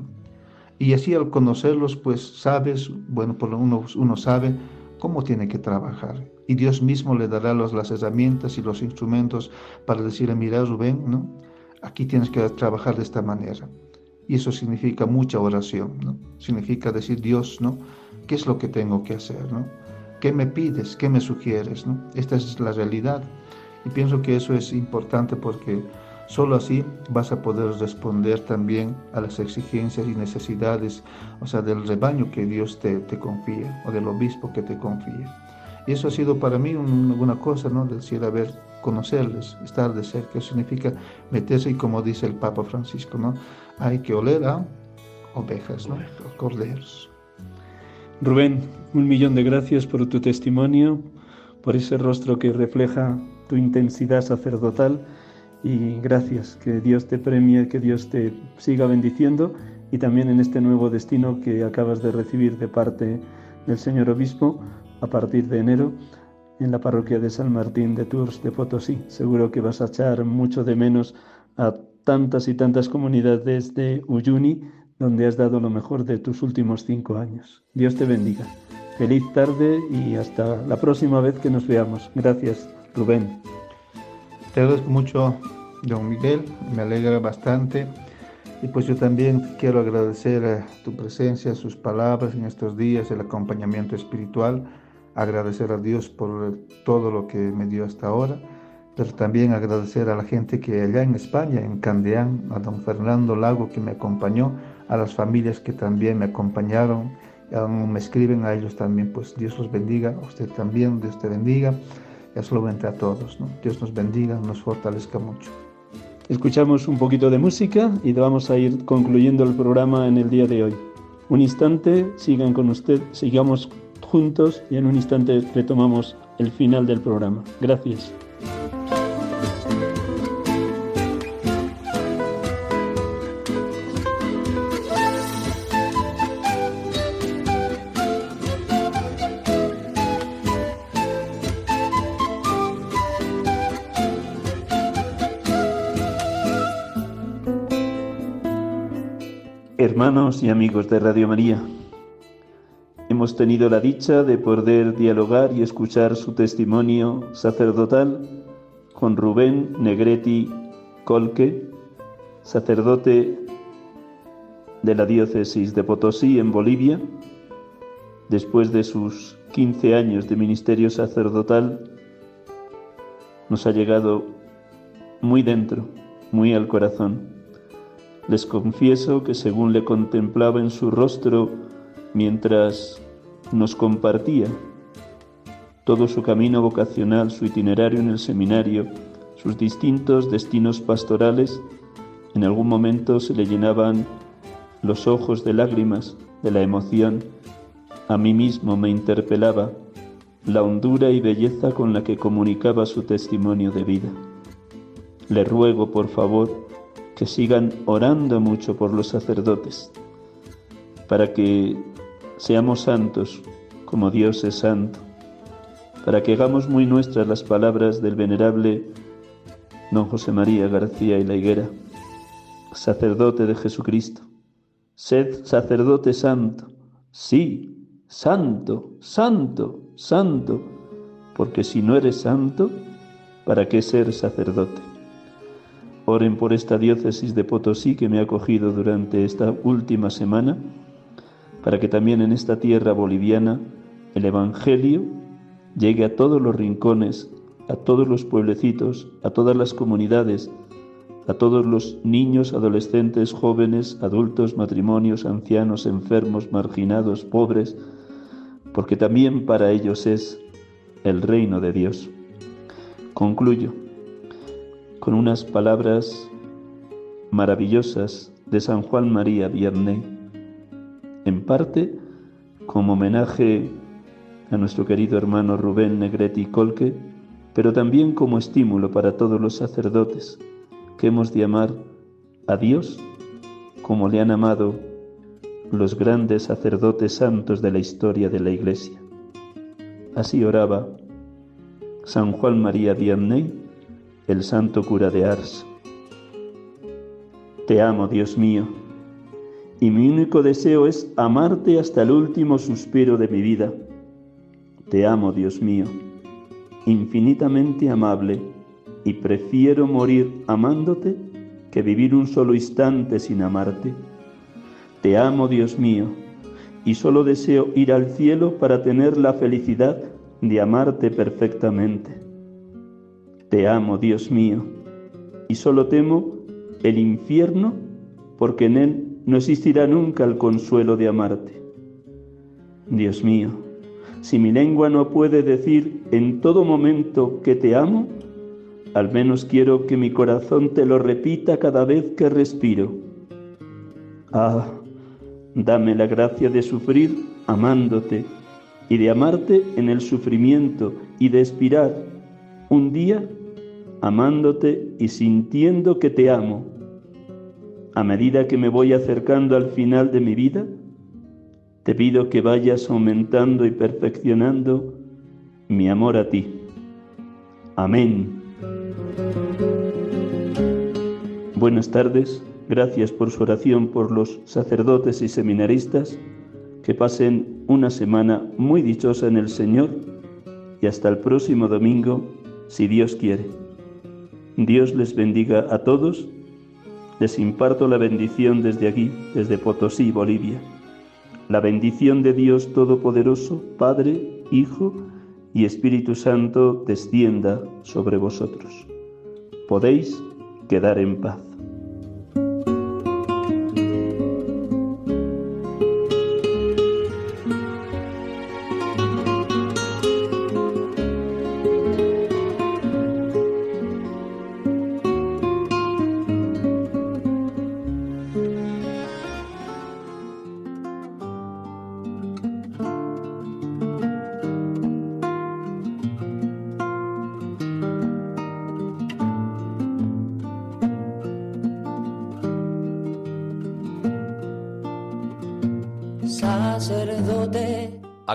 Y así al conocerlos, pues sabes, bueno, por uno, uno sabe cómo tiene que trabajar. Y Dios mismo le dará los, las herramientas y los instrumentos para decirle, mira Rubén, ¿no? aquí tienes que trabajar de esta manera. Y eso significa mucha oración, ¿no? Significa decir, Dios, ¿no? ¿Qué es lo que tengo que hacer, ¿no? ¿Qué me pides? ¿Qué me sugieres, ¿no? Esta es la realidad. Y pienso que eso es importante porque solo así vas a poder responder también a las exigencias y necesidades, o sea, del rebaño que Dios te, te confía o del obispo que te confía. Y eso ha sido para mí una cosa, ¿no? Decir, a ver, conocerles, estar de cerca, significa meterse y como dice el Papa Francisco, ¿no? Hay que oler a ovejas, ¿no? Corderos. Rubén, un millón de gracias por tu testimonio, por ese rostro que refleja tu intensidad sacerdotal y gracias, que Dios te premie, que Dios te siga bendiciendo y también en este nuevo destino que acabas de recibir de parte del señor obispo a partir de enero en la parroquia de San Martín de Tours de Potosí. Seguro que vas a echar mucho de menos a tantas y tantas comunidades de Uyuni donde has dado lo mejor de tus últimos cinco años. Dios te bendiga. Feliz tarde y hasta la próxima vez que nos veamos. Gracias, Rubén. Te agradezco mucho, don Miguel, me alegra bastante. Y pues yo también quiero agradecer tu presencia, sus palabras en estos días, el acompañamiento espiritual agradecer a Dios por todo lo que me dio hasta ahora, pero también agradecer a la gente que allá en España, en Candeán, a don Fernando Lago que me acompañó, a las familias que también me acompañaron, me escriben a ellos también, pues Dios los bendiga, a usted también, Dios te bendiga, y solamente a todos, ¿no? Dios nos bendiga, nos fortalezca mucho. Escuchamos un poquito de música y vamos a ir concluyendo el programa en el día de hoy. Un instante, sigan con usted, sigamos juntos y en un instante retomamos el final del programa. Gracias. Hermanos y amigos de Radio María, Hemos tenido la dicha de poder dialogar y escuchar su testimonio sacerdotal con Rubén Negretti Colque, sacerdote de la diócesis de Potosí en Bolivia, después de sus 15 años de ministerio sacerdotal, nos ha llegado muy dentro, muy al corazón. Les confieso que según le contemplaba en su rostro mientras nos compartía todo su camino vocacional, su itinerario en el seminario, sus distintos destinos pastorales, en algún momento se le llenaban los ojos de lágrimas, de la emoción. A mí mismo me interpelaba la hondura y belleza con la que comunicaba su testimonio de vida. Le ruego, por favor, que sigan orando mucho por los sacerdotes, para que seamos santos como Dios es santo, para que hagamos muy nuestras las palabras del venerable don José María García y la Higuera, sacerdote de Jesucristo. Sed sacerdote santo, sí, santo, santo, santo, porque si no eres santo, ¿para qué ser sacerdote? Oren por esta diócesis de Potosí que me ha acogido durante esta última semana para que también en esta tierra boliviana el Evangelio llegue a todos los rincones, a todos los pueblecitos, a todas las comunidades, a todos los niños, adolescentes, jóvenes, adultos, matrimonios, ancianos, enfermos, marginados, pobres, porque también para ellos es el reino de Dios. Concluyo con unas palabras maravillosas de San Juan María Vianney en parte como homenaje a nuestro querido hermano Rubén Negretti Colque, pero también como estímulo para todos los sacerdotes que hemos de amar a Dios como le han amado los grandes sacerdotes santos de la historia de la Iglesia. Así oraba San Juan María Vianney, el santo cura de Ars. Te amo, Dios mío, y mi único deseo es amarte hasta el último suspiro de mi vida. Te amo, Dios mío, infinitamente amable, y prefiero morir amándote que vivir un solo instante sin amarte. Te amo, Dios mío, y solo deseo ir al cielo para tener la felicidad de amarte perfectamente. Te amo, Dios mío, y solo temo el infierno porque en él no existirá nunca el consuelo de amarte. Dios mío, si mi lengua no puede decir en todo momento que te amo, al menos quiero que mi corazón te lo repita cada vez que respiro. Ah, dame la gracia de sufrir amándote y de amarte en el sufrimiento y de expirar un día amándote y sintiendo que te amo. A medida que me voy acercando al final de mi vida, te pido que vayas aumentando y perfeccionando mi amor a ti. Amén. Buenas tardes, gracias por su oración por los sacerdotes y seminaristas, que pasen una semana muy dichosa en el Señor y hasta el próximo domingo, si Dios quiere. Dios les bendiga a todos, les imparto la bendición desde aquí, desde Potosí, Bolivia. La bendición de Dios Todopoderoso, Padre, Hijo y Espíritu Santo descienda sobre vosotros. Podéis quedar en paz.